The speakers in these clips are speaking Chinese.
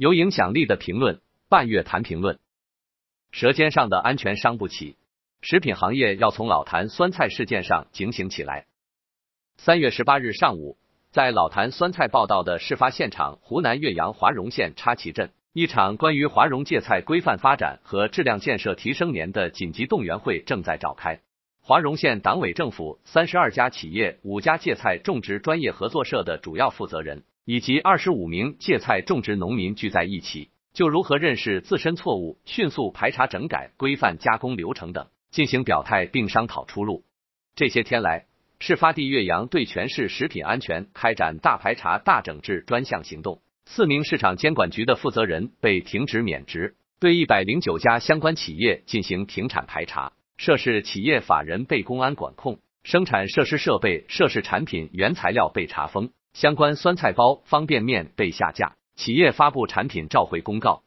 有影响力的评论，半月谈评论。舌尖上的安全伤不起，食品行业要从老坛酸菜事件上警醒起来。三月十八日上午，在老坛酸菜报道的事发现场湖南岳阳华容县插旗镇，一场关于华容芥菜规范发展和质量建设提升年的紧急动员会正在召开。华容县党委政府三十二家企业、五家芥菜种植专业合作社的主要负责人。以及二十五名芥菜种植农民聚在一起，就如何认识自身错误、迅速排查整改、规范加工流程等进行表态，并商讨出路。这些天来，事发地岳阳对全市食品安全开展大排查、大整治专项行动，四名市场监管局的负责人被停职免职，对一百零九家相关企业进行停产排查，涉事企业法人被公安管控，生产设施设备、涉事产品原材料被查封。相关酸菜包、方便面被下架，企业发布产品召回公告。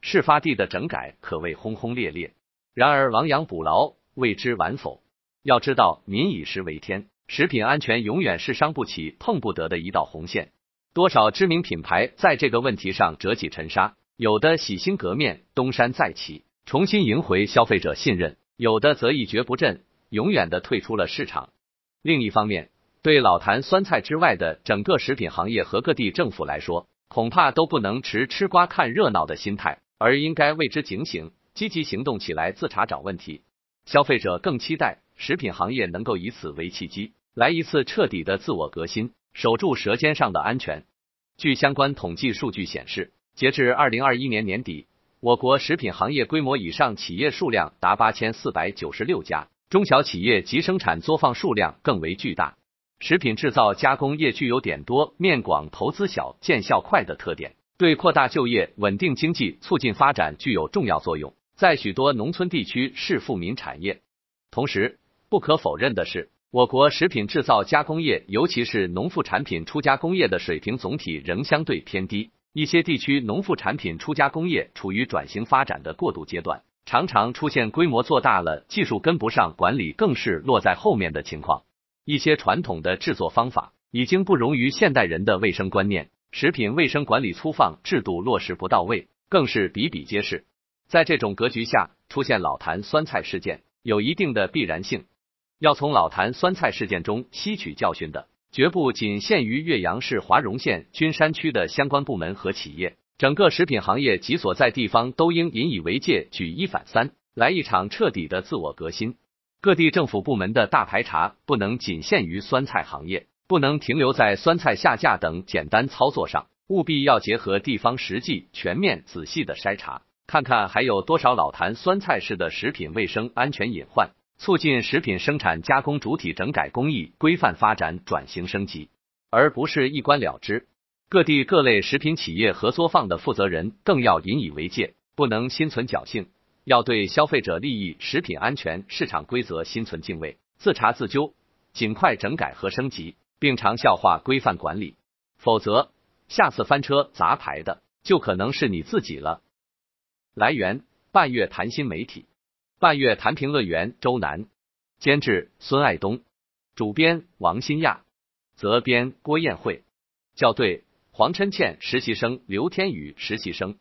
事发地的整改可谓轰轰烈烈。然而亡羊补牢，未知晚否？要知道，民以食为天，食品安全永远是伤不起、碰不得的一道红线。多少知名品牌在这个问题上折戟沉沙，有的洗心革面、东山再起，重新赢回消费者信任；有的则一蹶不振，永远的退出了市场。另一方面，对老坛酸菜之外的整个食品行业和各地政府来说，恐怕都不能持吃瓜看热闹的心态，而应该为之警醒，积极行动起来，自查找问题。消费者更期待食品行业能够以此为契机，来一次彻底的自我革新，守住舌尖上的安全。据相关统计数据显示，截至二零二一年年底，我国食品行业规模以上企业数量达八千四百九十六家，中小企业及生产作坊数量更为巨大。食品制造加工业具有点多、面广、投资小、见效快的特点，对扩大就业、稳定经济、促进发展具有重要作用，在许多农村地区是富民产业。同时，不可否认的是，我国食品制造加工业，尤其是农副产品出加工业的水平总体仍相对偏低，一些地区农副产品出加工业处于转型发展的过渡阶段，常常出现规模做大了，技术跟不上，管理更是落在后面的情况。一些传统的制作方法已经不容于现代人的卫生观念，食品卫生管理粗放，制度落实不到位，更是比比皆是。在这种格局下，出现老坛酸菜事件有一定的必然性。要从老坛酸菜事件中吸取教训的，绝不仅限于岳阳市华容县君山区的相关部门和企业，整个食品行业及所在地方都应引以为戒，举一反三，来一场彻底的自我革新。各地政府部门的大排查不能仅限于酸菜行业，不能停留在酸菜下架等简单操作上，务必要结合地方实际，全面仔细的筛查，看看还有多少老坛酸菜式的食品卫生安全隐患，促进食品生产加工主体整改工艺规范发展转型升级，而不是一关了之。各地各类食品企业合作坊的负责人更要引以为戒，不能心存侥幸。要对消费者利益、食品安全、市场规则心存敬畏，自查自纠，尽快整改和升级，并长效化规范管理。否则，下次翻车砸牌的就可能是你自己了。来源：半月谈新媒体，半月谈评论员周楠，监制孙爱东，主编王新亚，责编郭艳慧，校对黄琛倩，实习生刘天宇，实习生。